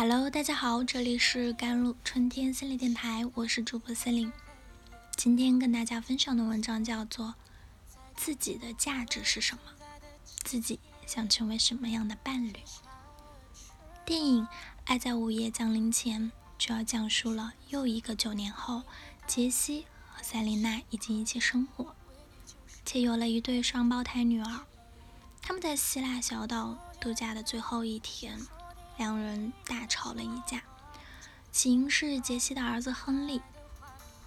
Hello，大家好，这里是甘露春天心理电台，我是主播森林。今天跟大家分享的文章叫做《自己的价值是什么？自己想成为什么样的伴侣？》电影《爱在午夜降临前》就要讲述了又一个九年后，杰西和塞琳娜已经一起生活，且有了一对双胞胎女儿。他们在希腊小岛度假的最后一天。两人大吵了一架，起因是杰西的儿子亨利。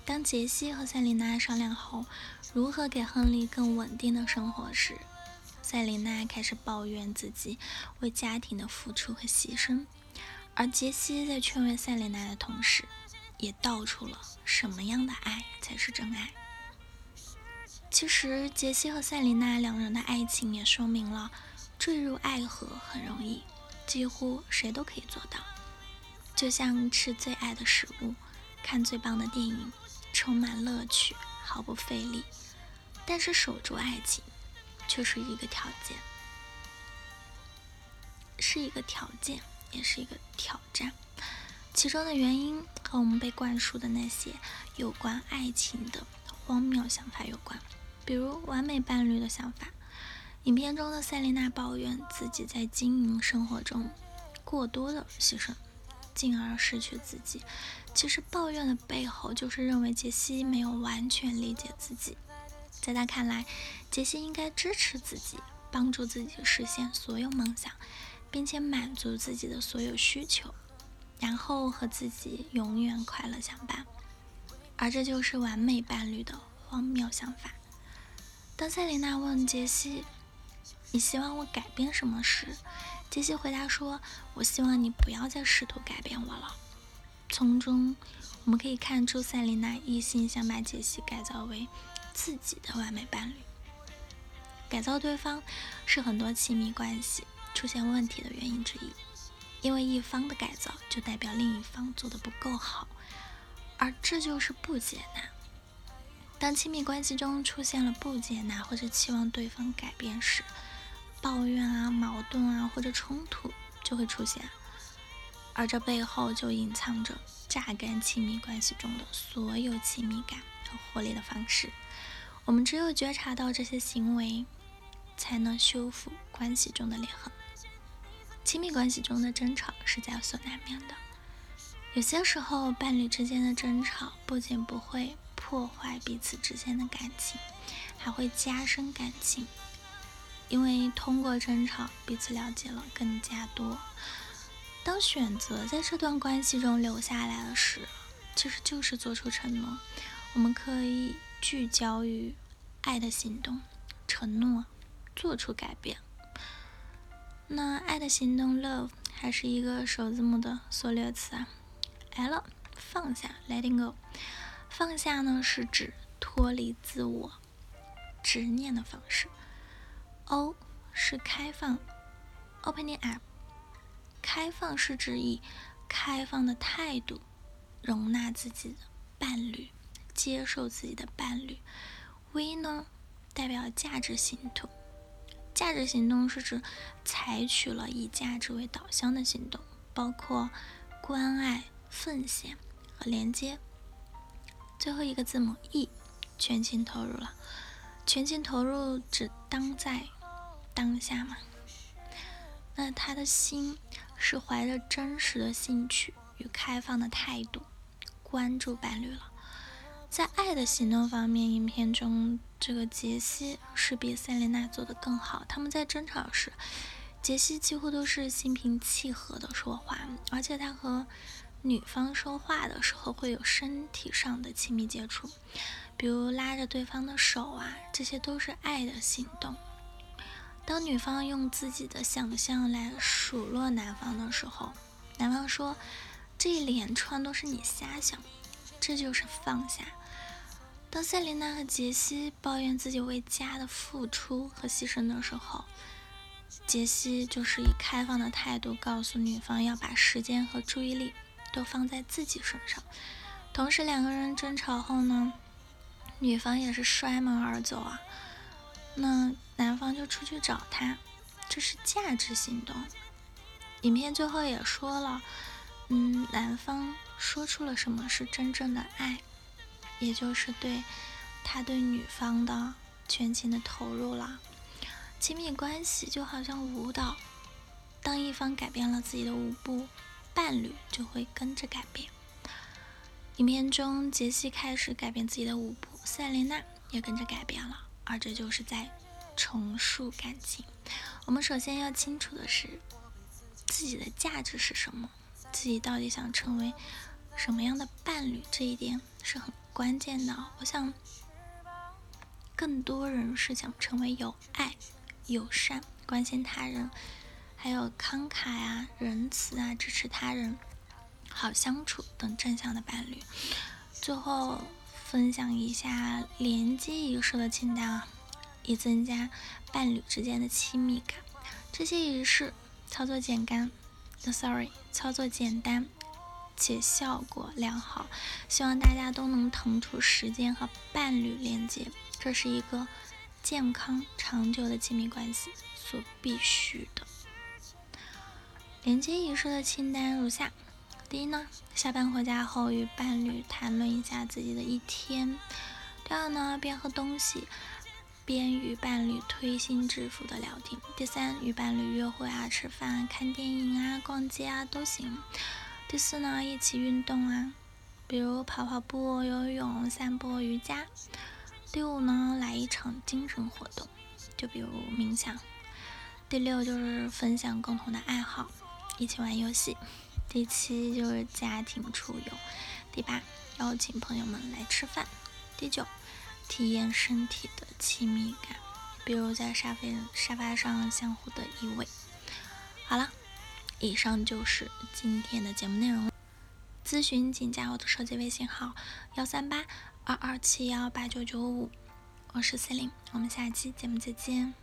当杰西和塞琳娜商量后如何给亨利更稳定的生活时，塞琳娜开始抱怨自己为家庭的付出和牺牲，而杰西在劝慰塞琳娜的同时，也道出了什么样的爱才是真爱。其实，杰西和塞琳娜两人的爱情也说明了坠入爱河很容易。几乎谁都可以做到，就像吃最爱的食物，看最棒的电影，充满乐趣，毫不费力。但是守住爱情，却是一个条件，是一个条件，也是一个挑战。其中的原因和我们被灌输的那些有关爱情的荒谬想法有关，比如完美伴侣的想法。影片中的塞琳娜抱怨自己在经营生活中过多的牺牲，进而失去自己。其实抱怨的背后就是认为杰西没有完全理解自己。在他看来，杰西应该支持自己，帮助自己实现所有梦想，并且满足自己的所有需求，然后和自己永远快乐相伴。而这就是完美伴侣的荒谬想法。当塞琳娜问杰西，你希望我改变什么时，杰西回答说：“我希望你不要再试图改变我了。”从中我们可以看出，塞琳娜一心想把杰西改造为自己的完美伴侣。改造对方是很多亲密关系出现问题的原因之一，因为一方的改造就代表另一方做的不够好，而这就是不接纳。当亲密关系中出现了不接纳或者期望对方改变时，抱怨啊、矛盾啊或者冲突就会出现，而这背后就隐藏着榨干亲密关系中的所有亲密感和活力的方式。我们只有觉察到这些行为，才能修复关系中的裂痕。亲密关系中的争吵是在所难免的，有些时候伴侣之间的争吵不仅不会破坏彼此之间的感情，还会加深感情。因为通过争吵，彼此了解了更加多。当选择在这段关系中留下来的时，其实就是做出承诺。我们可以聚焦于爱的行动，承诺做出改变。那爱的行动 love 还是一个首字母的缩略词啊。L 放下 letting go，放下呢是指脱离自我执念的方式。O 是开放，opening up。开放是指以开放的态度容纳自己的伴侣，接受自己的伴侣。V 呢，代表价值行动。价值行动是指采取了以价值为导向的行动，包括关爱、奉献和连接。最后一个字母 E，全情投入了。全情投入指当在当下嘛？那他的心是怀着真实的兴趣与开放的态度关注伴侣了。在爱的行动方面，影片中这个杰西是比塞琳娜做的更好。他们在争吵时，杰西几乎都是心平气和的说话，而且他和女方说话的时候会有身体上的亲密接触。比如拉着对方的手啊，这些都是爱的行动。当女方用自己的想象来数落男方的时候，男方说：“这一连串都是你瞎想。”这就是放下。当塞琳娜和杰西抱怨自己为家的付出和牺牲的时候，杰西就是以开放的态度告诉女方要把时间和注意力都放在自己身上。同时，两个人争吵后呢？女方也是摔门而走啊，那男方就出去找她，这是价值行动。影片最后也说了，嗯，男方说出了什么是真正的爱，也就是对他对女方的全情的投入了。亲密关系就好像舞蹈，当一方改变了自己的舞步，伴侣就会跟着改变。影片中，杰西开始改变自己的舞步，塞琳娜也跟着改变了，而这就是在重塑感情。我们首先要清楚的是自己的价值是什么，自己到底想成为什么样的伴侣，这一点是很关键的。我想，更多人是想成为有爱、友善、关心他人，还有慷慨啊、仁慈啊、支持他人。好相处等正向的伴侣。最后分享一下连接仪式的清单啊，以增加伴侣之间的亲密感。这些仪式操作简单，sorry，操作简单且效果良好。希望大家都能腾出时间和伴侣连接，这是一个健康长久的亲密关系所必须的。连接仪式的清单如下。第一呢，下班回家后与伴侣谈论一下自己的一天。第二呢，边喝东西边与伴侣推心置腹的聊天。第三，与伴侣约会啊、吃饭、看电影啊、逛街啊都行。第四呢，一起运动啊，比如跑跑步、游泳、散步、瑜伽。第五呢，来一场精神活动，就比如冥想。第六就是分享共同的爱好，一起玩游戏。第七就是家庭出游，第八邀请朋友们来吃饭，第九体验身体的亲密感，比如在沙发沙发上相互的依偎。好了，以上就是今天的节目内容。咨询请加我的手机微信号幺三八二二七幺八九九五，我是 C 琳，我们下期节目再见。